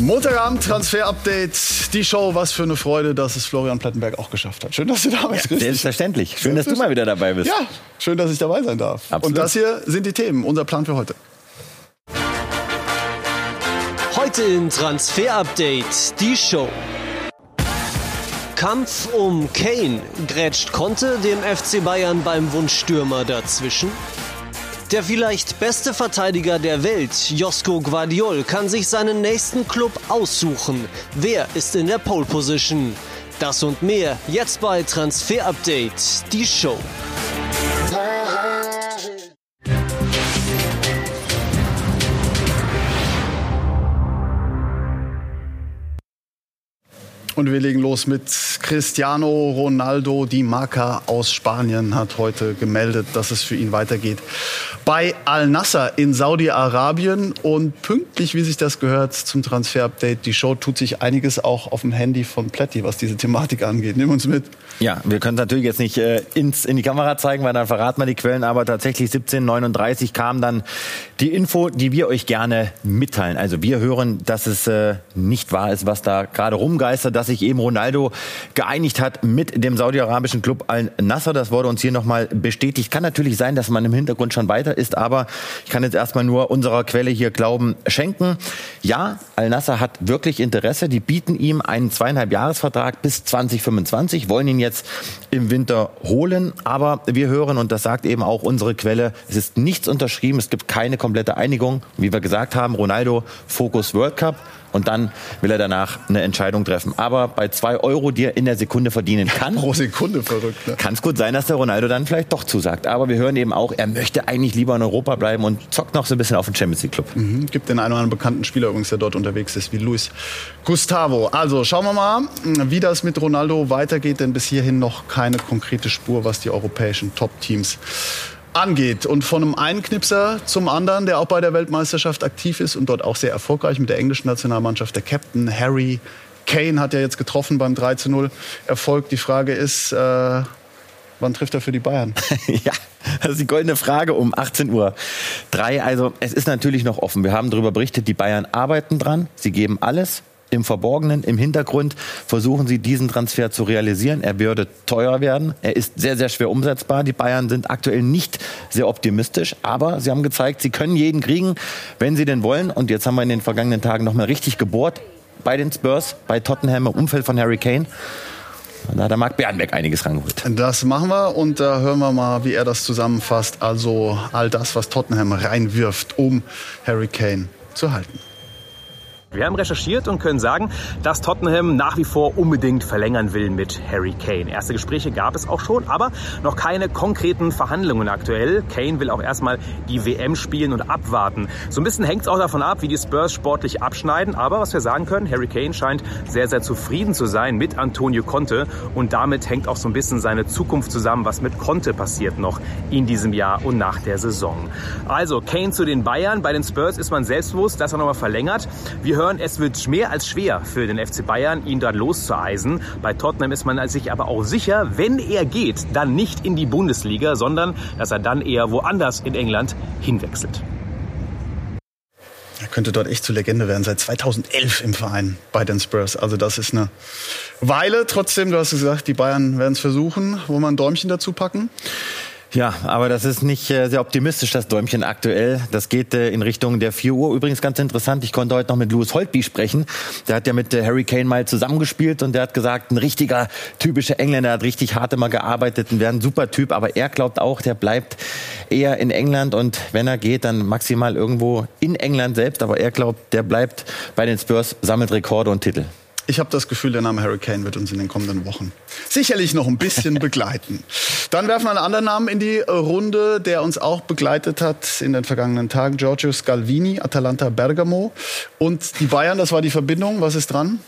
Montagabend Transfer-Update, die Show. Was für eine Freude, dass es Florian Plattenberg auch geschafft hat. Schön, dass du da bist. Ja, selbstverständlich. Schön, dass du mal wieder dabei bist. Ja, schön, dass ich dabei sein darf. Absolut. Und das hier sind die Themen, unser Plan für heute. Heute im Transfer-Update die Show. Kampf um Kane. Grätscht Conte dem FC Bayern beim Wunschstürmer dazwischen? Der vielleicht beste Verteidiger der Welt, Josko Guardiol, kann sich seinen nächsten Club aussuchen. Wer ist in der Pole Position? Das und mehr jetzt bei Transfer Update, die Show. Und wir legen los mit Cristiano Ronaldo. Die Marca aus Spanien hat heute gemeldet, dass es für ihn weitergeht bei Al-Nasser in Saudi-Arabien. Und pünktlich, wie sich das gehört, zum Transfer-Update. Die Show tut sich einiges auch auf dem Handy von Pletti, was diese Thematik angeht. Nimm uns mit. Ja, wir können natürlich jetzt nicht äh, ins, in die Kamera zeigen, weil dann verraten wir die Quellen. Aber tatsächlich 1739 kam dann die Info, die wir euch gerne mitteilen. Also wir hören, dass es äh, nicht wahr ist, was da gerade rumgeistert, dass sich eben Ronaldo geeinigt hat mit dem saudi-arabischen Club Al-Nasser. Das wurde uns hier nochmal bestätigt. Kann natürlich sein, dass man im Hintergrund schon weiter ist, aber ich kann jetzt erstmal nur unserer Quelle hier Glauben schenken. Ja, Al-Nasser hat wirklich Interesse. Die bieten ihm einen zweieinhalb Jahresvertrag bis 2025, wollen ihn jetzt im Winter holen. Aber wir hören, und das sagt eben auch unsere Quelle, es ist nichts unterschrieben, es gibt keine komplette Einigung. Wie wir gesagt haben, Ronaldo Fokus World Cup und dann will er danach eine Entscheidung treffen. Aber bei zwei Euro, die er in der Sekunde verdienen kann, pro Sekunde verrückt, ne? kann es gut sein, dass der Ronaldo dann vielleicht doch zusagt. Aber wir hören eben auch, er möchte eigentlich lieber in Europa bleiben und zockt noch so ein bisschen auf den Champions League Club. Mhm. Gibt den einen oder anderen bekannten Spieler übrigens, der dort unterwegs ist, wie Luis Gustavo. Also schauen wir mal, wie das mit Ronaldo weitergeht, denn bis hierhin noch keine konkrete Spur, was die europäischen Top-Teams angeht. Und von einem einen Knipser zum anderen, der auch bei der Weltmeisterschaft aktiv ist und dort auch sehr erfolgreich mit der englischen Nationalmannschaft, der Captain Harry Kane hat ja jetzt getroffen beim 3 zu 0 Erfolg. Die Frage ist, äh, wann trifft er für die Bayern? ja, das ist die goldene Frage um 18 Uhr. Drei, also es ist natürlich noch offen. Wir haben darüber berichtet, die Bayern arbeiten dran, sie geben alles im Verborgenen, im Hintergrund versuchen sie diesen Transfer zu realisieren. Er würde teuer werden. Er ist sehr, sehr schwer umsetzbar. Die Bayern sind aktuell nicht sehr optimistisch, aber sie haben gezeigt, sie können jeden kriegen, wenn sie denn wollen. Und jetzt haben wir in den vergangenen Tagen nochmal richtig gebohrt bei den Spurs, bei Tottenham im Umfeld von Harry Kane. Da hat der Marc Bernbeck einiges rangeholt. Das machen wir und da hören wir mal, wie er das zusammenfasst. Also all das, was Tottenham reinwirft, um Harry Kane zu halten. Wir haben recherchiert und können sagen, dass Tottenham nach wie vor unbedingt verlängern will mit Harry Kane. Erste Gespräche gab es auch schon, aber noch keine konkreten Verhandlungen aktuell. Kane will auch erstmal die WM spielen und abwarten. So ein bisschen hängt es auch davon ab, wie die Spurs sportlich abschneiden. Aber was wir sagen können, Harry Kane scheint sehr, sehr zufrieden zu sein mit Antonio Conte. Und damit hängt auch so ein bisschen seine Zukunft zusammen, was mit Conte passiert noch in diesem Jahr und nach der Saison. Also Kane zu den Bayern. Bei den Spurs ist man selbstbewusst, dass er nochmal verlängert. Wir hören, es wird mehr als schwer für den FC Bayern, ihn dort loszueisen. Bei Tottenham ist man sich aber auch sicher, wenn er geht, dann nicht in die Bundesliga, sondern dass er dann eher woanders in England hinwechselt. Er könnte dort echt zur Legende werden, seit 2011 im Verein bei den Spurs. Also das ist eine Weile. Trotzdem, du hast gesagt, die Bayern werden es versuchen. Wollen wir ein Däumchen dazu packen? Ja, aber das ist nicht äh, sehr optimistisch, das Däumchen aktuell. Das geht äh, in Richtung der 4 Uhr. Übrigens ganz interessant, ich konnte heute noch mit Louis Holtby sprechen. Der hat ja mit äh, Harry Kane mal zusammengespielt und der hat gesagt, ein richtiger typischer Engländer, hat richtig hart immer gearbeitet und wäre ein super Typ. Aber er glaubt auch, der bleibt eher in England und wenn er geht, dann maximal irgendwo in England selbst. Aber er glaubt, der bleibt bei den Spurs, sammelt Rekorde und Titel. Ich habe das Gefühl, der Name Harry Kane wird uns in den kommenden Wochen sicherlich noch ein bisschen begleiten. Dann werfen wir einen anderen Namen in die Runde, der uns auch begleitet hat in den vergangenen Tagen. Giorgio Scalvini, Atalanta Bergamo. Und die Bayern, das war die Verbindung. Was ist dran?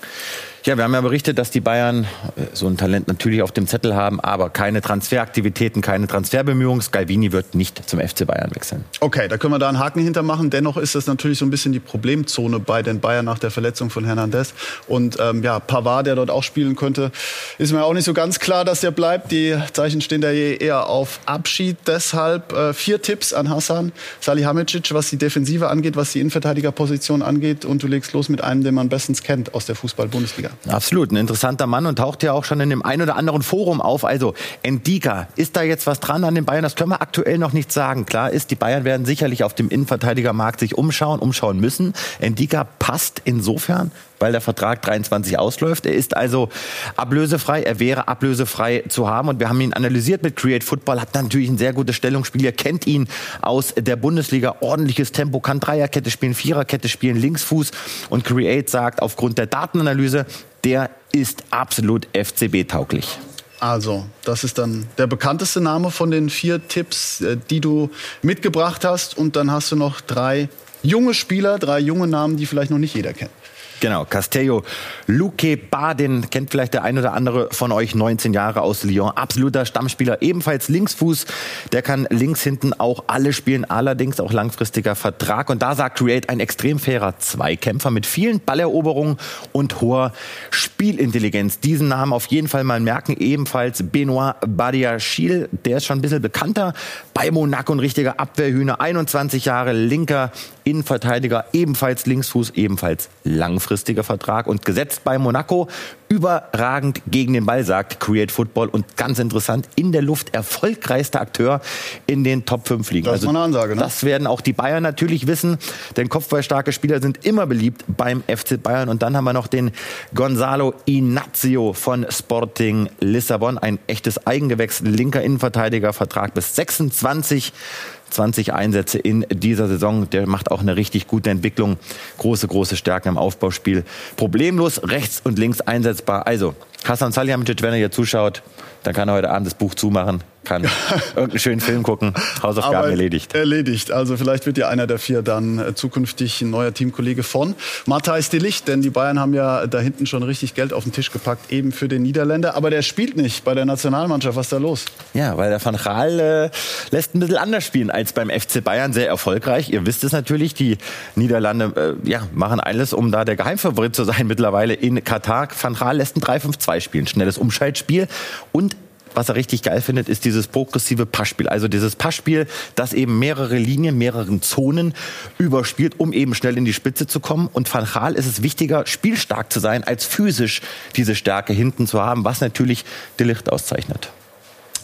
Ja, wir haben ja berichtet, dass die Bayern äh, so ein Talent natürlich auf dem Zettel haben, aber keine Transferaktivitäten, keine Transferbemühungen. Scalvini wird nicht zum FC Bayern wechseln. Okay, da können wir da einen Haken hintermachen. Dennoch ist das natürlich so ein bisschen die Problemzone bei den Bayern nach der Verletzung von Hernandez. Und ähm, ja, Pavard, der dort auch spielen könnte, ist mir auch nicht so ganz klar, dass der bleibt. Die Zeichen stehen da eher auf Abschied. Deshalb äh, vier Tipps an Hassan Salihamidzic, was die Defensive angeht, was die Innenverteidigerposition angeht. Und du legst los mit einem, den man bestens kennt aus der Fußball-Bundesliga. Absolut, ein interessanter Mann und taucht ja auch schon in dem ein oder anderen Forum auf. Also Endika, ist da jetzt was dran an den Bayern? Das können wir aktuell noch nicht sagen. Klar ist, die Bayern werden sicherlich auf dem Innenverteidigermarkt sich umschauen, umschauen müssen. Endika passt insofern weil der Vertrag 23 ausläuft. Er ist also ablösefrei, er wäre ablösefrei zu haben und wir haben ihn analysiert mit Create Football, hat natürlich ein sehr gutes Stellungsspiel, ihr kennt ihn aus der Bundesliga, ordentliches Tempo, kann Dreierkette spielen, Viererkette spielen, Linksfuß und Create sagt aufgrund der Datenanalyse, der ist absolut FCB-tauglich. Also, das ist dann der bekannteste Name von den vier Tipps, äh, die du mitgebracht hast. Und dann hast du noch drei junge Spieler, drei junge Namen, die vielleicht noch nicht jeder kennt. Genau, Castello Luque Badin kennt vielleicht der ein oder andere von euch, 19 Jahre aus Lyon, absoluter Stammspieler, ebenfalls Linksfuß, der kann links hinten auch alle spielen, allerdings auch langfristiger Vertrag. Und da sagt Create ein extrem fairer Zweikämpfer mit vielen Balleroberungen und hoher Spielintelligenz. Diesen Namen auf jeden Fall mal merken, ebenfalls Benoit Badiachil, der ist schon ein bisschen bekannter, bei Monaco ein richtiger Abwehrhühner, 21 Jahre, linker Innenverteidiger, ebenfalls Linksfuß, ebenfalls langfristiger Vertrag und gesetzt bei Monaco überragend gegen den Ball, sagt Create Football und ganz interessant, in der Luft erfolgreichster Akteur in den Top 5 Ligen. Das ist also, eine Ansage, ne? Das werden auch die Bayern natürlich wissen, denn kopfballstarke Spieler sind immer beliebt beim FC Bayern und dann haben wir noch den Gonzalo Inazio von Sporting Lissabon, ein echtes Eigengewächs, linker Innenverteidiger, Vertrag bis 26 20 Einsätze in dieser Saison. Der macht auch eine richtig gute Entwicklung. Große, große Stärken im Aufbauspiel. Problemlos rechts und links einsetzbar. Also, Hassan Salihamidzic, wenn er hier zuschaut, dann kann er heute Abend das Buch zumachen kann irgendeinen schönen Film gucken. Hausaufgaben Aber erledigt. Erledigt. Also vielleicht wird ja einer der vier dann äh, zukünftig ein neuer Teamkollege von Matthijs de Licht, denn die Bayern haben ja da hinten schon richtig Geld auf den Tisch gepackt, eben für den Niederländer. Aber der spielt nicht bei der Nationalmannschaft. Was ist da los? Ja, weil der Van Gaal äh, lässt ein bisschen anders spielen als beim FC Bayern. Sehr erfolgreich. Ihr wisst es natürlich, die Niederlande äh, ja, machen alles, um da der Geheimfavorit zu sein mittlerweile in Katar. Van Gaal lässt ein 3-5-2 spielen. Schnelles Umschaltspiel und was er richtig geil findet, ist dieses progressive Passspiel. Also dieses Passspiel, das eben mehrere Linien, mehreren Zonen überspielt, um eben schnell in die Spitze zu kommen. Und Van Gaal ist es wichtiger, spielstark zu sein, als physisch diese Stärke hinten zu haben, was natürlich De Licht auszeichnet.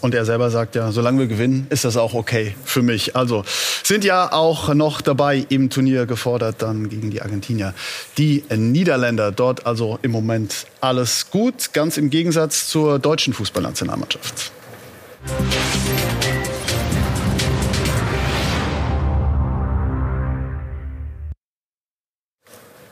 Und er selber sagt ja, solange wir gewinnen, ist das auch okay für mich. Also sind ja auch noch dabei im Turnier gefordert dann gegen die Argentinier. Die Niederländer dort also im Moment alles gut, ganz im Gegensatz zur deutschen Fußballnationalmannschaft.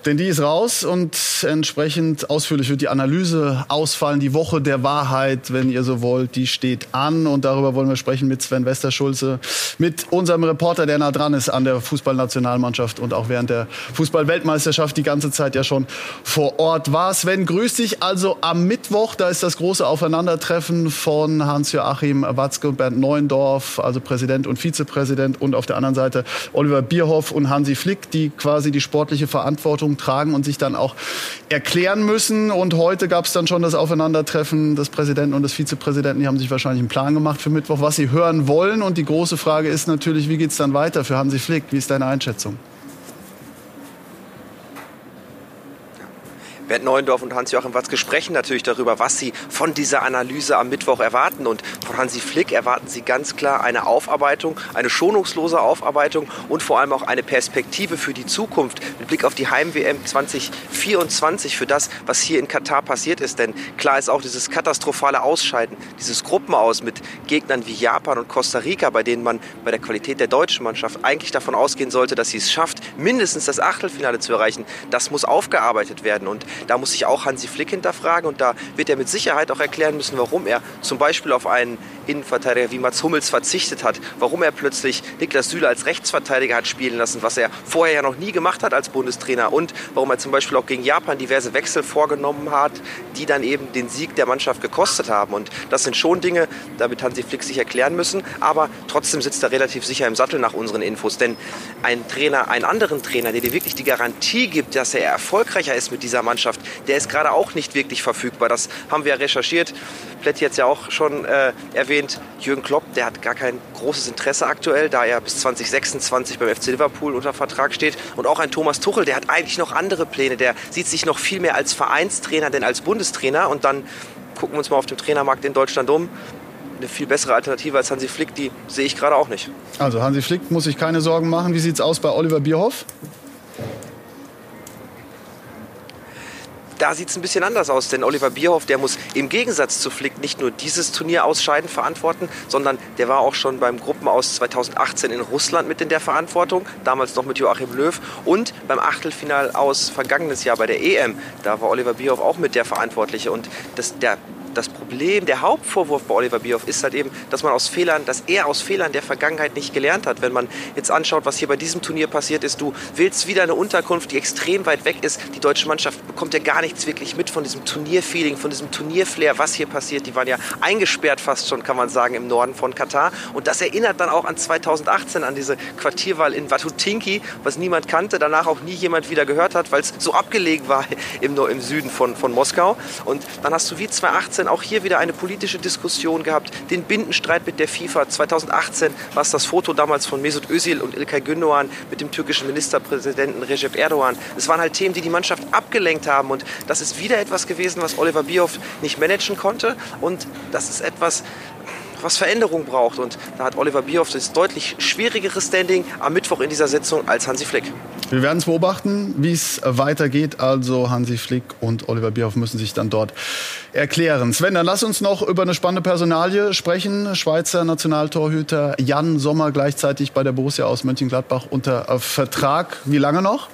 Denn die ist raus und entsprechend ausführlich wird die Analyse ausfallen. Die Woche der Wahrheit, wenn ihr so wollt, die steht an. Und darüber wollen wir sprechen mit Sven Westerschulze, mit unserem Reporter, der nah dran ist an der Fußballnationalmannschaft und auch während der Fußballweltmeisterschaft die ganze Zeit ja schon vor Ort war. Sven, grüß dich. Also am Mittwoch, da ist das große Aufeinandertreffen von Hans-Joachim Watzke und Bernd Neuendorf, also Präsident und Vizepräsident. Und auf der anderen Seite Oliver Bierhoff und Hansi Flick, die quasi die sportliche Verantwortung Verantwortung tragen und sich dann auch erklären müssen. Und heute gab es dann schon das Aufeinandertreffen des Präsidenten und des Vizepräsidenten. Die haben sich wahrscheinlich einen Plan gemacht für Mittwoch, was sie hören wollen. Und die große Frage ist natürlich, wie geht es dann weiter für Hansi Flick? Wie ist deine Einschätzung? Bernd Neuendorf und Hans-Joachim Watzke sprechen natürlich darüber, was sie von dieser Analyse am Mittwoch erwarten. Und von Hansi Flick erwarten sie ganz klar eine Aufarbeitung, eine schonungslose Aufarbeitung und vor allem auch eine Perspektive für die Zukunft mit Blick auf die Heim-WM 2024 für das, was hier in Katar passiert ist. Denn klar ist auch dieses katastrophale Ausscheiden, dieses Gruppenaus mit Gegnern wie Japan und Costa Rica, bei denen man bei der Qualität der deutschen Mannschaft eigentlich davon ausgehen sollte, dass sie es schafft, mindestens das Achtelfinale zu erreichen. Das muss aufgearbeitet werden. Und da muss sich auch Hansi Flick hinterfragen und da wird er mit Sicherheit auch erklären müssen, warum er zum Beispiel auf einen Innenverteidiger wie Mats Hummels verzichtet hat, warum er plötzlich Niklas Süle als Rechtsverteidiger hat spielen lassen, was er vorher ja noch nie gemacht hat als Bundestrainer und warum er zum Beispiel auch gegen Japan diverse Wechsel vorgenommen hat, die dann eben den Sieg der Mannschaft gekostet haben. Und das sind schon Dinge, damit Hansi Flick sich erklären müssen, aber trotzdem sitzt er relativ sicher im Sattel nach unseren Infos, denn ein Trainer, einen anderen Trainer, der dir wirklich die Garantie gibt, dass er erfolgreicher ist mit dieser Mannschaft, der ist gerade auch nicht wirklich verfügbar. Das haben wir ja recherchiert. Plätti jetzt ja auch schon äh, erwähnt. Jürgen Klopp, der hat gar kein großes Interesse aktuell, da er bis 2026 beim FC Liverpool unter Vertrag steht. Und auch ein Thomas Tuchel, der hat eigentlich noch andere Pläne. Der sieht sich noch viel mehr als Vereinstrainer, denn als Bundestrainer. Und dann gucken wir uns mal auf dem Trainermarkt in Deutschland um eine viel bessere Alternative als Hansi Flick, die sehe ich gerade auch nicht. Also Hansi Flick muss sich keine Sorgen machen. Wie sieht es aus bei Oliver Bierhoff? Da sieht es ein bisschen anders aus, denn Oliver Bierhoff, der muss im Gegensatz zu Flick nicht nur dieses Turnier ausscheiden verantworten, sondern der war auch schon beim Gruppenaus 2018 in Russland mit in der Verantwortung, damals noch mit Joachim Löw. Und beim Achtelfinal aus vergangenes Jahr bei der EM, da war Oliver Bierhoff auch mit der Verantwortliche. Und das, der das Problem, der Hauptvorwurf bei Oliver Bierhoff ist halt eben, dass man aus Fehlern, dass er aus Fehlern der Vergangenheit nicht gelernt hat. Wenn man jetzt anschaut, was hier bei diesem Turnier passiert ist, du willst wieder eine Unterkunft, die extrem weit weg ist. Die deutsche Mannschaft bekommt ja gar nichts wirklich mit von diesem Turnierfeeling, von diesem Turnierflair, was hier passiert. Die waren ja eingesperrt fast schon, kann man sagen, im Norden von Katar. Und das erinnert dann auch an 2018, an diese Quartierwahl in Watutinki, was niemand kannte, danach auch nie jemand wieder gehört hat, weil es so abgelegen war im, im Süden von, von Moskau. Und dann hast du wie 2018 2018 auch hier wieder eine politische Diskussion gehabt, den Bindenstreit mit der FIFA. 2018 war es das Foto damals von Mesut Özil und Ilkay Gündoğan mit dem türkischen Ministerpräsidenten Recep Erdogan. Es waren halt Themen, die die Mannschaft abgelenkt haben und das ist wieder etwas gewesen, was Oliver Bierhoff nicht managen konnte und das ist etwas, was Veränderung braucht. Und da hat Oliver Bierhoff das deutlich schwierigere Standing am Mittwoch in dieser Sitzung als Hansi Flick. Wir werden es beobachten, wie es weitergeht. Also Hansi Flick und Oliver Bierhoff müssen sich dann dort erklären. Sven, dann lass uns noch über eine spannende Personalie sprechen. Schweizer Nationaltorhüter Jan Sommer gleichzeitig bei der Borussia aus Mönchengladbach unter Vertrag. Wie lange noch?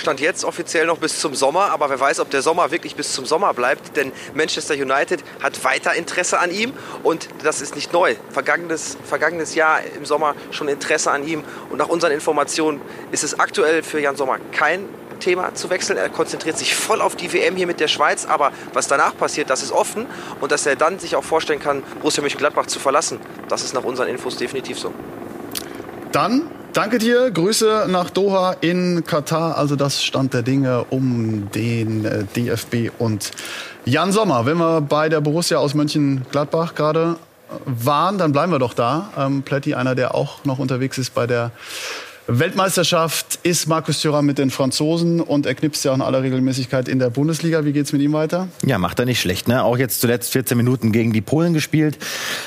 Stand jetzt offiziell noch bis zum Sommer, aber wer weiß, ob der Sommer wirklich bis zum Sommer bleibt, denn Manchester United hat weiter Interesse an ihm und das ist nicht neu. Vergangenes, vergangenes Jahr im Sommer schon Interesse an ihm und nach unseren Informationen ist es aktuell für Jan Sommer kein Thema zu wechseln. Er konzentriert sich voll auf die WM hier mit der Schweiz, aber was danach passiert, das ist offen und dass er dann sich auch vorstellen kann, Borussia Mönchengladbach zu verlassen, das ist nach unseren Infos definitiv so. Dann Danke dir. Grüße nach Doha in Katar. Also das Stand der Dinge um den äh, DFB und Jan Sommer. Wenn wir bei der Borussia aus Mönchengladbach gerade waren, dann bleiben wir doch da. Ähm, Plätti, einer, der auch noch unterwegs ist bei der Weltmeisterschaft ist Markus Thuram mit den Franzosen und er knipst ja auch in aller Regelmäßigkeit in der Bundesliga. Wie geht's mit ihm weiter? Ja, macht er nicht schlecht. Ne? Auch jetzt zuletzt 14 Minuten gegen die Polen gespielt.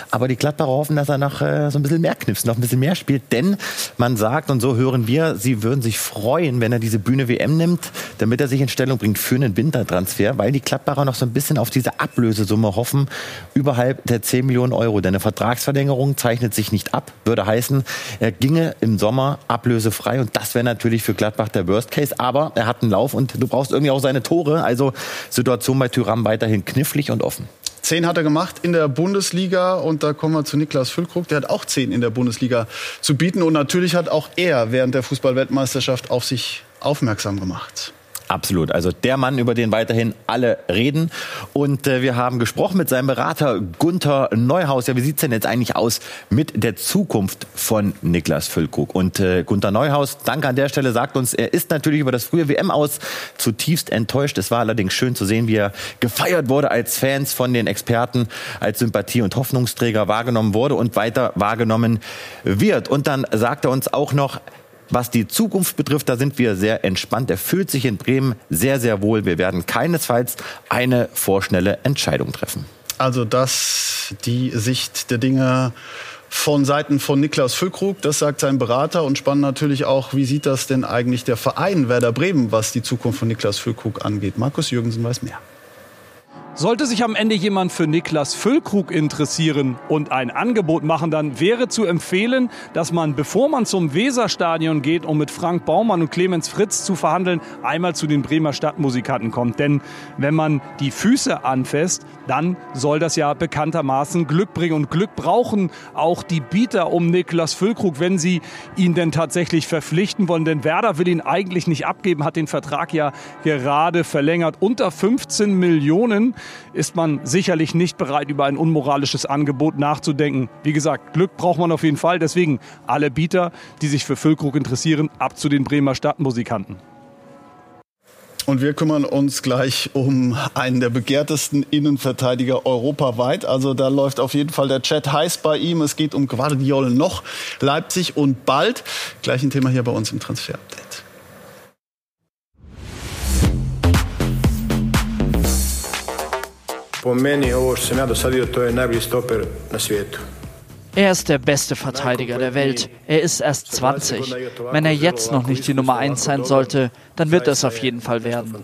Aber die Gladbacher hoffen, dass er noch äh, so ein bisschen mehr knipst, noch ein bisschen mehr spielt. Denn man sagt, und so hören wir, sie würden sich freuen, wenn er diese Bühne WM nimmt, damit er sich in Stellung bringt für einen Wintertransfer, weil die Gladbacher noch so ein bisschen auf diese Ablösesumme hoffen, überhalb der 10 Millionen Euro. Denn eine Vertragsverlängerung zeichnet sich nicht ab, würde heißen, er ginge im Sommer Ablöse ablösefrei. Und das wäre natürlich für Gladbach der Worst Case. Aber er hat einen Lauf und du brauchst irgendwie auch seine Tore. Also Situation bei Tyram weiterhin knifflig und offen. Zehn hat er gemacht in der Bundesliga und da kommen wir zu Niklas Füllkrug. Der hat auch zehn in der Bundesliga zu bieten und natürlich hat auch er während der Fußballweltmeisterschaft auf sich aufmerksam gemacht. Absolut. Also der Mann, über den weiterhin alle reden. Und äh, wir haben gesprochen mit seinem Berater Gunther Neuhaus. Ja, wie sieht's denn jetzt eigentlich aus mit der Zukunft von Niklas Füllkrug? Und äh, Gunther Neuhaus, danke an der Stelle, sagt uns, er ist natürlich über das frühe WM aus zutiefst enttäuscht. Es war allerdings schön zu sehen, wie er gefeiert wurde als Fans von den Experten, als Sympathie- und Hoffnungsträger wahrgenommen wurde und weiter wahrgenommen wird. Und dann sagt er uns auch noch, was die Zukunft betrifft, da sind wir sehr entspannt. Er fühlt sich in Bremen sehr, sehr wohl. Wir werden keinesfalls eine vorschnelle Entscheidung treffen. Also das die Sicht der Dinge von Seiten von Niklas Füllkrug, das sagt sein Berater und spannend natürlich auch, wie sieht das denn eigentlich der Verein Werder Bremen, was die Zukunft von Niklas Füllkrug angeht. Markus Jürgensen weiß mehr. Sollte sich am Ende jemand für Niklas Füllkrug interessieren und ein Angebot machen, dann wäre zu empfehlen, dass man, bevor man zum Weserstadion geht, um mit Frank Baumann und Clemens Fritz zu verhandeln, einmal zu den Bremer Stadtmusikanten kommt. Denn wenn man die Füße anfasst, dann soll das ja bekanntermaßen Glück bringen. Und Glück brauchen auch die Bieter um Niklas Füllkrug, wenn sie ihn denn tatsächlich verpflichten wollen. Denn Werder will ihn eigentlich nicht abgeben, hat den Vertrag ja gerade verlängert. Unter 15 Millionen ist man sicherlich nicht bereit, über ein unmoralisches Angebot nachzudenken. Wie gesagt, Glück braucht man auf jeden Fall. Deswegen alle Bieter, die sich für Füllkrug interessieren, ab zu den Bremer Stadtmusikanten. Und wir kümmern uns gleich um einen der begehrtesten Innenverteidiger europaweit. Also da läuft auf jeden Fall der Chat heiß bei ihm. Es geht um Guardiol noch, Leipzig und bald. Gleich ein Thema hier bei uns im Transfer-Update. Po meni ovo što sam ja do sad vidio, to je najbolji stoper na svijetu. Er ist der beste Verteidiger der Welt. Er ist erst 20. Wenn er jetzt noch nicht die Nummer 1 sein sollte, dann wird es auf jeden Fall werden.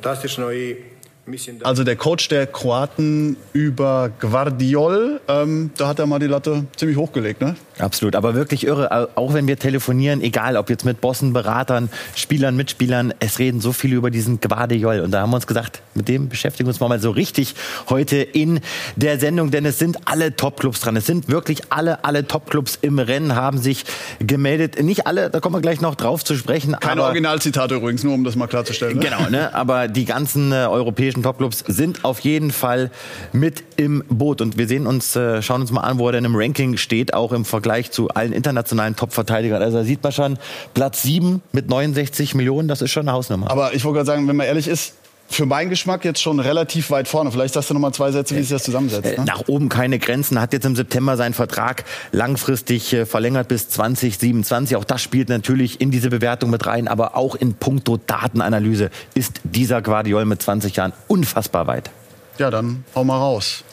Also der Coach der Kroaten über Guardiol, ähm, da hat er mal die Latte ziemlich hochgelegt, ne? Absolut, aber wirklich irre. Auch wenn wir telefonieren, egal ob jetzt mit Bossen, Beratern, Spielern, Mitspielern, es reden so viele über diesen Guardiol. Und da haben wir uns gesagt, mit dem beschäftigen wir uns mal so richtig heute in der Sendung, denn es sind alle Topclubs dran. Es sind wirklich alle, alle Topclubs im Rennen haben sich gemeldet. Nicht alle, da kommen wir gleich noch drauf zu sprechen. Keine Originalzitate übrigens, nur um das mal klarzustellen. Ne? Genau, ne? aber die ganzen äh, europäischen Topclubs sind auf jeden Fall mit im Boot. Und wir sehen uns, äh, schauen uns mal an, wo er denn im Ranking steht, auch im Vergleich zu allen internationalen Top-Verteidigern. Also da sieht man schon Platz 7 mit 69 Millionen, das ist schon eine Hausnummer. Aber ich wollte gerade sagen, wenn man ehrlich ist, für meinen Geschmack jetzt schon relativ weit vorne. Vielleicht sagst du noch mal zwei Sätze, wie sich das zusammensetzt. Ne? Nach oben keine Grenzen. Hat jetzt im September seinen Vertrag langfristig äh, verlängert bis 2027. Auch das spielt natürlich in diese Bewertung mit rein. Aber auch in puncto Datenanalyse ist dieser Guardiol mit 20 Jahren unfassbar weit. Ja, dann hau mal raus.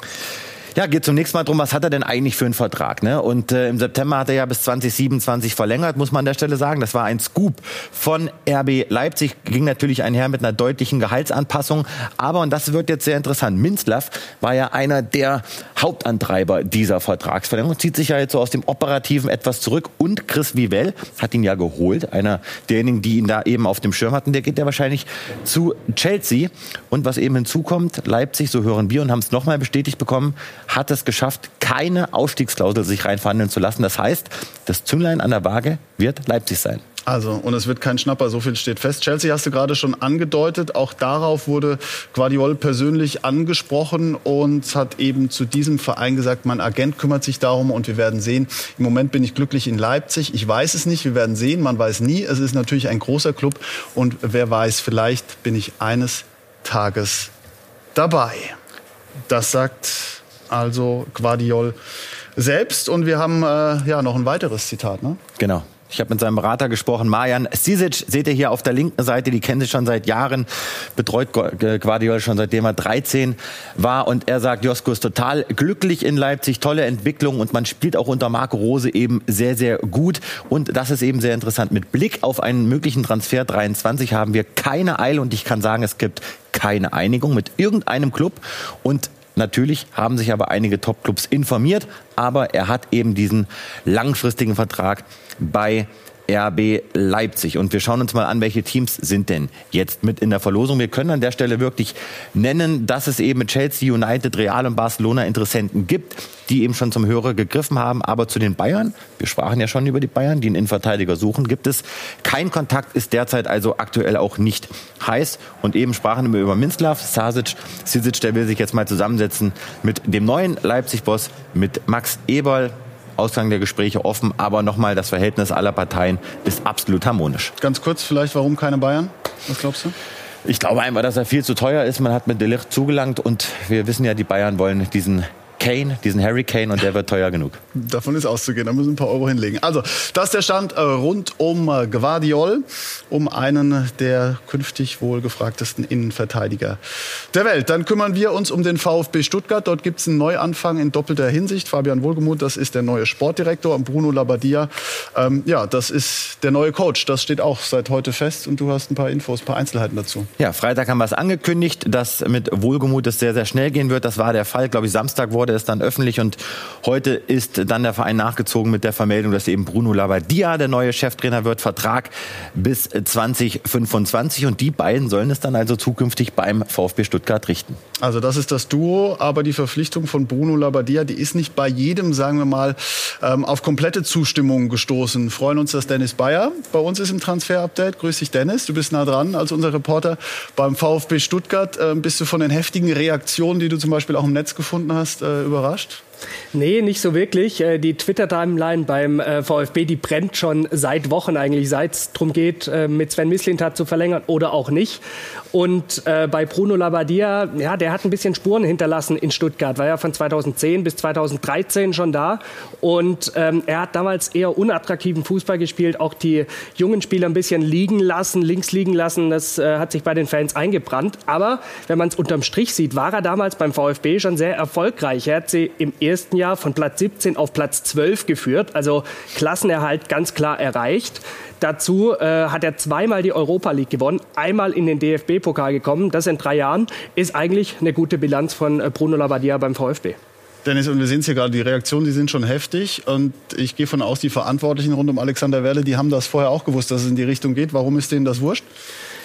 Ja, geht zunächst mal drum, was hat er denn eigentlich für einen Vertrag? Ne? Und äh, im September hat er ja bis 2027 verlängert, muss man an der Stelle sagen. Das war ein Scoop von RB Leipzig. Ging natürlich einher mit einer deutlichen Gehaltsanpassung. Aber, und das wird jetzt sehr interessant, Minzlaff war ja einer der Hauptantreiber dieser Vertragsverlängerung. Zieht sich ja jetzt so aus dem Operativen etwas zurück. Und Chris Vivell hat ihn ja geholt. Einer derjenigen, die ihn da eben auf dem Schirm hatten. Der geht ja wahrscheinlich zu Chelsea. Und was eben hinzukommt, Leipzig, so hören wir und haben es nochmal bestätigt bekommen, hat es geschafft, keine Ausstiegsklausel sich reinverhandeln zu lassen. Das heißt, das Zünglein an der Waage wird Leipzig sein. Also, und es wird kein Schnapper, so viel steht fest. Chelsea hast du gerade schon angedeutet. Auch darauf wurde Guardiol persönlich angesprochen und hat eben zu diesem Verein gesagt, mein Agent kümmert sich darum und wir werden sehen. Im Moment bin ich glücklich in Leipzig. Ich weiß es nicht, wir werden sehen. Man weiß nie. Es ist natürlich ein großer Club und wer weiß, vielleicht bin ich eines Tages dabei. Das sagt also Guardiol selbst. Und wir haben äh, ja noch ein weiteres Zitat. Ne? Genau. Ich habe mit seinem Berater gesprochen, Marjan Sisic, seht ihr hier auf der linken Seite, die kennt sich schon seit Jahren, betreut Guardiola schon seitdem er 13 war und er sagt, Josko ist total glücklich in Leipzig, tolle Entwicklung und man spielt auch unter Marco Rose eben sehr, sehr gut und das ist eben sehr interessant. Mit Blick auf einen möglichen Transfer 23 haben wir keine Eile und ich kann sagen, es gibt keine Einigung mit irgendeinem Club und Natürlich haben sich aber einige Topclubs informiert, aber er hat eben diesen langfristigen Vertrag bei RB Leipzig. Und wir schauen uns mal an, welche Teams sind denn jetzt mit in der Verlosung. Wir können an der Stelle wirklich nennen, dass es eben mit Chelsea, United, Real und Barcelona Interessenten gibt, die eben schon zum Hörer gegriffen haben. Aber zu den Bayern, wir sprachen ja schon über die Bayern, die einen Innenverteidiger suchen, gibt es kein Kontakt, ist derzeit also aktuell auch nicht heiß. Und eben sprachen wir über Minslav, Sasic, Sisic, der will sich jetzt mal zusammensetzen mit dem neuen Leipzig-Boss, mit Max Eberl, Ausgang der Gespräche offen, aber nochmal, das Verhältnis aller Parteien ist absolut harmonisch. Ganz kurz vielleicht, warum keine Bayern? Was glaubst du? Ich glaube einfach, dass er viel zu teuer ist. Man hat mit Delicht zugelangt und wir wissen ja, die Bayern wollen diesen Kane, diesen Harry Kane, und der wird teuer genug. Davon ist auszugehen, da müssen ein paar Euro hinlegen. Also, das ist der Stand äh, rund um äh, Guardiol, um einen der künftig wohl gefragtesten Innenverteidiger der Welt. Dann kümmern wir uns um den VfB Stuttgart. Dort gibt es einen Neuanfang in doppelter Hinsicht. Fabian Wohlgemuth, das ist der neue Sportdirektor. Und Bruno Labbadia, ähm, ja, das ist der neue Coach. Das steht auch seit heute fest. Und du hast ein paar Infos, ein paar Einzelheiten dazu. Ja, Freitag haben wir es angekündigt, dass mit Wohlgemuth es sehr, sehr schnell gehen wird. Das war der Fall. Glaube ich, Samstag wurde es dann öffentlich. Und heute ist dann der Verein nachgezogen mit der Vermeldung, dass eben Bruno Labbadia der neue Cheftrainer wird. Vertrag bis 2025. Und die beiden sollen es dann also zukünftig beim VfB Stuttgart richten. Also das ist das Duo, aber die Verpflichtung von Bruno Labbadia, die ist nicht bei jedem, sagen wir mal, ähm, auf komplette Zustimmung gestoßen. Freuen uns, dass Dennis Bayer bei uns ist im Transfer-Update. Grüß dich, Dennis. Du bist nah dran als unser Reporter beim VfB Stuttgart. Ähm, bist du von den heftigen Reaktionen, die du zum Beispiel auch im Netz gefunden hast, äh, überrascht? Nee, nicht so wirklich. Äh, die Twitter-Timeline beim äh, VfB, die brennt schon seit Wochen eigentlich, seit es darum geht, äh, mit Sven Mislintat zu verlängern oder auch nicht. Und bei Bruno Labbadia, ja, der hat ein bisschen Spuren hinterlassen in Stuttgart, war ja von 2010 bis 2013 schon da. Und ähm, er hat damals eher unattraktiven Fußball gespielt, auch die jungen Spieler ein bisschen liegen lassen, links liegen lassen. Das hat sich bei den Fans eingebrannt. Aber wenn man es unterm Strich sieht, war er damals beim VfB schon sehr erfolgreich. Er hat sie im ersten Jahr von Platz 17 auf Platz 12 geführt, also Klassenerhalt ganz klar erreicht. Dazu äh, hat er zweimal die Europa League gewonnen, einmal in den DFB-Pokal gekommen. Das in drei Jahren ist eigentlich eine gute Bilanz von äh, Bruno Labbadia beim VfB. Dennis, und wir sehen es hier gerade, die Reaktionen, die sind schon heftig. Und ich gehe von aus, die Verantwortlichen rund um Alexander Werle, die haben das vorher auch gewusst, dass es in die Richtung geht. Warum ist denen das wurscht?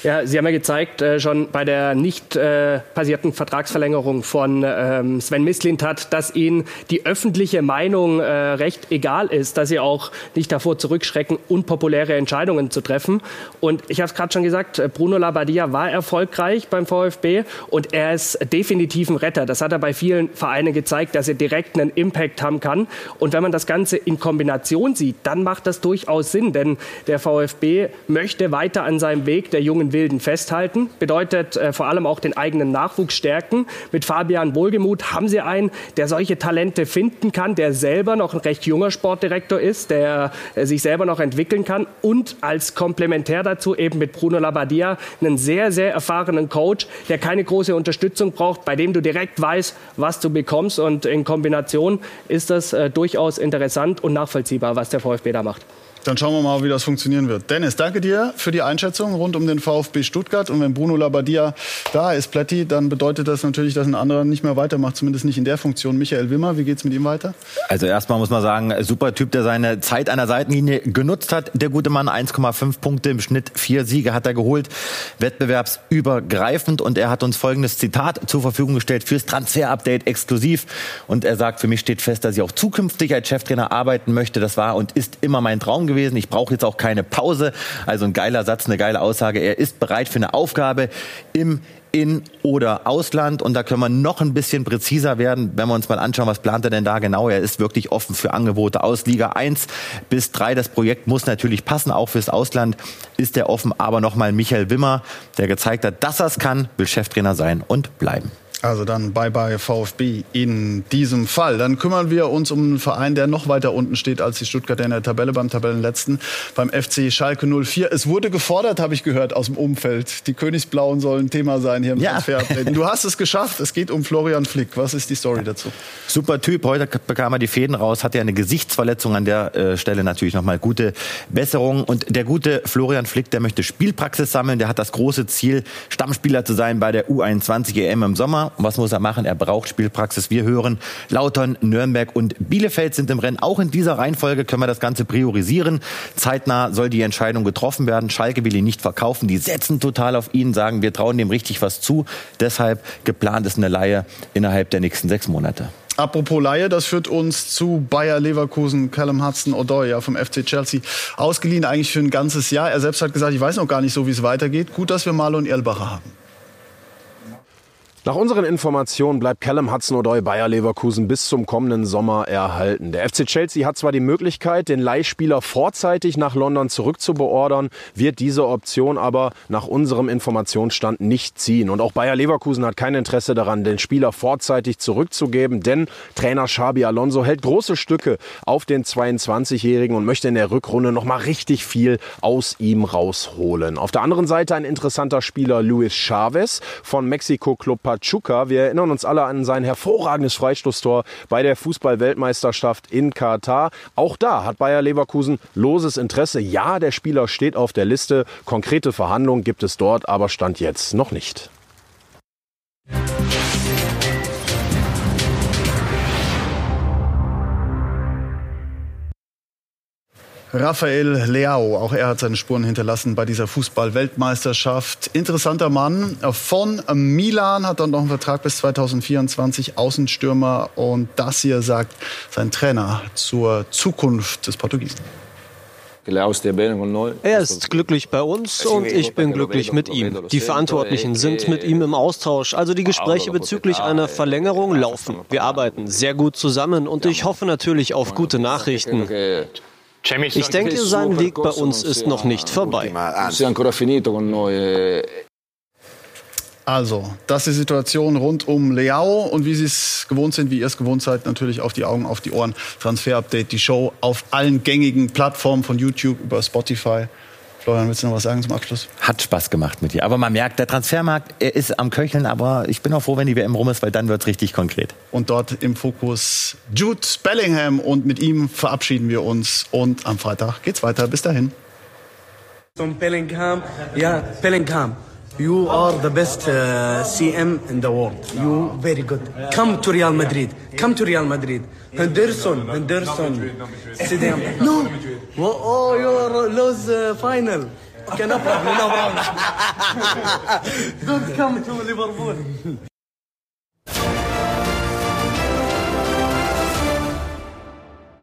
Ja, Sie haben ja gezeigt, äh, schon bei der nicht äh, passierten Vertragsverlängerung von ähm, Sven Mislintat, dass Ihnen die öffentliche Meinung äh, recht egal ist, dass Sie auch nicht davor zurückschrecken, unpopuläre Entscheidungen zu treffen. Und ich habe es gerade schon gesagt, äh, Bruno Labbadia war erfolgreich beim VfB und er ist definitiv ein Retter. Das hat er bei vielen Vereinen gezeigt, dass er direkt einen Impact haben kann. Und wenn man das Ganze in Kombination sieht, dann macht das durchaus Sinn, denn der VfB möchte weiter an seinem Weg der jungen Wilden festhalten. Bedeutet äh, vor allem auch den eigenen Nachwuchs stärken. Mit Fabian Wohlgemuth haben sie einen, der solche Talente finden kann, der selber noch ein recht junger Sportdirektor ist, der äh, sich selber noch entwickeln kann und als Komplementär dazu eben mit Bruno Labbadia einen sehr, sehr erfahrenen Coach, der keine große Unterstützung braucht, bei dem du direkt weißt, was du bekommst und in Kombination ist das äh, durchaus interessant und nachvollziehbar, was der VfB da macht. Dann schauen wir mal, wie das funktionieren wird. Dennis, danke dir für die Einschätzung rund um den VfB Stuttgart. Und wenn Bruno Labbadia da ist, Plätti, dann bedeutet das natürlich, dass ein anderer nicht mehr weitermacht, zumindest nicht in der Funktion. Michael Wimmer, wie geht's mit ihm weiter? Also erstmal muss man sagen, super Typ, der seine Zeit an der Seitenlinie genutzt hat. Der gute Mann, 1,5 Punkte im Schnitt, vier Siege hat er geholt, wettbewerbsübergreifend. Und er hat uns folgendes Zitat zur Verfügung gestellt fürs Transfer-Update exklusiv. Und er sagt, für mich steht fest, dass ich auch zukünftig als Cheftrainer arbeiten möchte. Das war und ist immer mein Traum gewesen. Ich brauche jetzt auch keine Pause. Also ein geiler Satz, eine geile Aussage. Er ist bereit für eine Aufgabe im in- oder Ausland. Und da können wir noch ein bisschen präziser werden, wenn wir uns mal anschauen, was plant er denn da genau. Er ist wirklich offen für Angebote aus Liga 1 bis 3. Das Projekt muss natürlich passen, auch fürs Ausland ist er offen. Aber nochmal Michael Wimmer, der gezeigt hat, dass er es kann, will Cheftrainer sein und bleiben. Also dann bye bye VfB in diesem Fall. Dann kümmern wir uns um einen Verein, der noch weiter unten steht als die Stuttgarter in der Tabelle beim Tabellenletzten, beim FC Schalke 04. Es wurde gefordert, habe ich gehört, aus dem Umfeld. Die Königsblauen sollen Thema sein hier im ja. Du hast es geschafft. Es geht um Florian Flick. Was ist die Story dazu? Super Typ. Heute bekam er die Fäden raus, hatte ja eine Gesichtsverletzung an der äh, Stelle natürlich nochmal gute Besserung. Und der gute Florian Flick, der möchte Spielpraxis sammeln. Der hat das große Ziel, Stammspieler zu sein bei der U21 EM im Sommer. Und was muss er machen? Er braucht Spielpraxis. Wir hören, Lautern, Nürnberg und Bielefeld sind im Rennen. Auch in dieser Reihenfolge können wir das Ganze priorisieren. Zeitnah soll die Entscheidung getroffen werden. Schalke will ihn nicht verkaufen. Die setzen total auf ihn, sagen, wir trauen dem richtig was zu. Deshalb geplant ist eine Laie innerhalb der nächsten sechs Monate. Apropos Laie, das führt uns zu Bayer Leverkusen, Callum Hudson-Odoi ja, vom FC Chelsea. Ausgeliehen eigentlich für ein ganzes Jahr. Er selbst hat gesagt, ich weiß noch gar nicht so, wie es weitergeht. Gut, dass wir Marlon Erlbacher haben. Nach unseren Informationen bleibt Callum Hudson-Odoi Bayer Leverkusen bis zum kommenden Sommer erhalten. Der FC Chelsea hat zwar die Möglichkeit, den Leihspieler vorzeitig nach London zurückzubeordern, wird diese Option aber nach unserem Informationsstand nicht ziehen. Und auch Bayer Leverkusen hat kein Interesse daran, den Spieler vorzeitig zurückzugeben, denn Trainer Xabi Alonso hält große Stücke auf den 22-Jährigen und möchte in der Rückrunde noch mal richtig viel aus ihm rausholen. Auf der anderen Seite ein interessanter Spieler Luis Chavez von Mexiko Club Pachuca. Wir erinnern uns alle an sein hervorragendes Freistoßtor bei der Fußball-Weltmeisterschaft in Katar. Auch da hat Bayer Leverkusen loses Interesse. Ja, der Spieler steht auf der Liste. Konkrete Verhandlungen gibt es dort, aber stand jetzt noch nicht. Rafael Leao, auch er hat seine Spuren hinterlassen bei dieser Fußball-Weltmeisterschaft. Interessanter Mann von Milan, hat dann noch einen Vertrag bis 2024, Außenstürmer. Und das hier sagt sein Trainer zur Zukunft des Portugiesen. Er ist glücklich bei uns und ich bin glücklich mit ihm. Die Verantwortlichen sind mit ihm im Austausch, also die Gespräche bezüglich einer Verlängerung laufen. Wir arbeiten sehr gut zusammen und ich hoffe natürlich auf gute Nachrichten. Ich denke, sein Weg bei uns ist noch nicht vorbei. Also, das ist die Situation rund um Leao und wie Sie es gewohnt sind, wie ihr es gewohnt seid, natürlich auf die Augen, auf die Ohren. Transfer Update, die Show auf allen gängigen Plattformen von YouTube über Spotify. Florian, willst du noch was sagen zum Abschluss? Hat Spaß gemacht mit dir. Aber man merkt, der Transfermarkt, er ist am Köcheln, aber ich bin auch froh, wenn die WM rum ist, weil dann wird es richtig konkret. Und dort im Fokus Jude Bellingham und mit ihm verabschieden wir uns und am Freitag geht's weiter. Bis dahin. Bellingham, ja, Bellingham. You are the best uh, CM in the world. You very good. Come to Real Madrid. Come to Real Madrid. Henderson, Henderson. No. Oh, you lose uh, final. Okay, no problem, no problem. Don't come to Liverpool.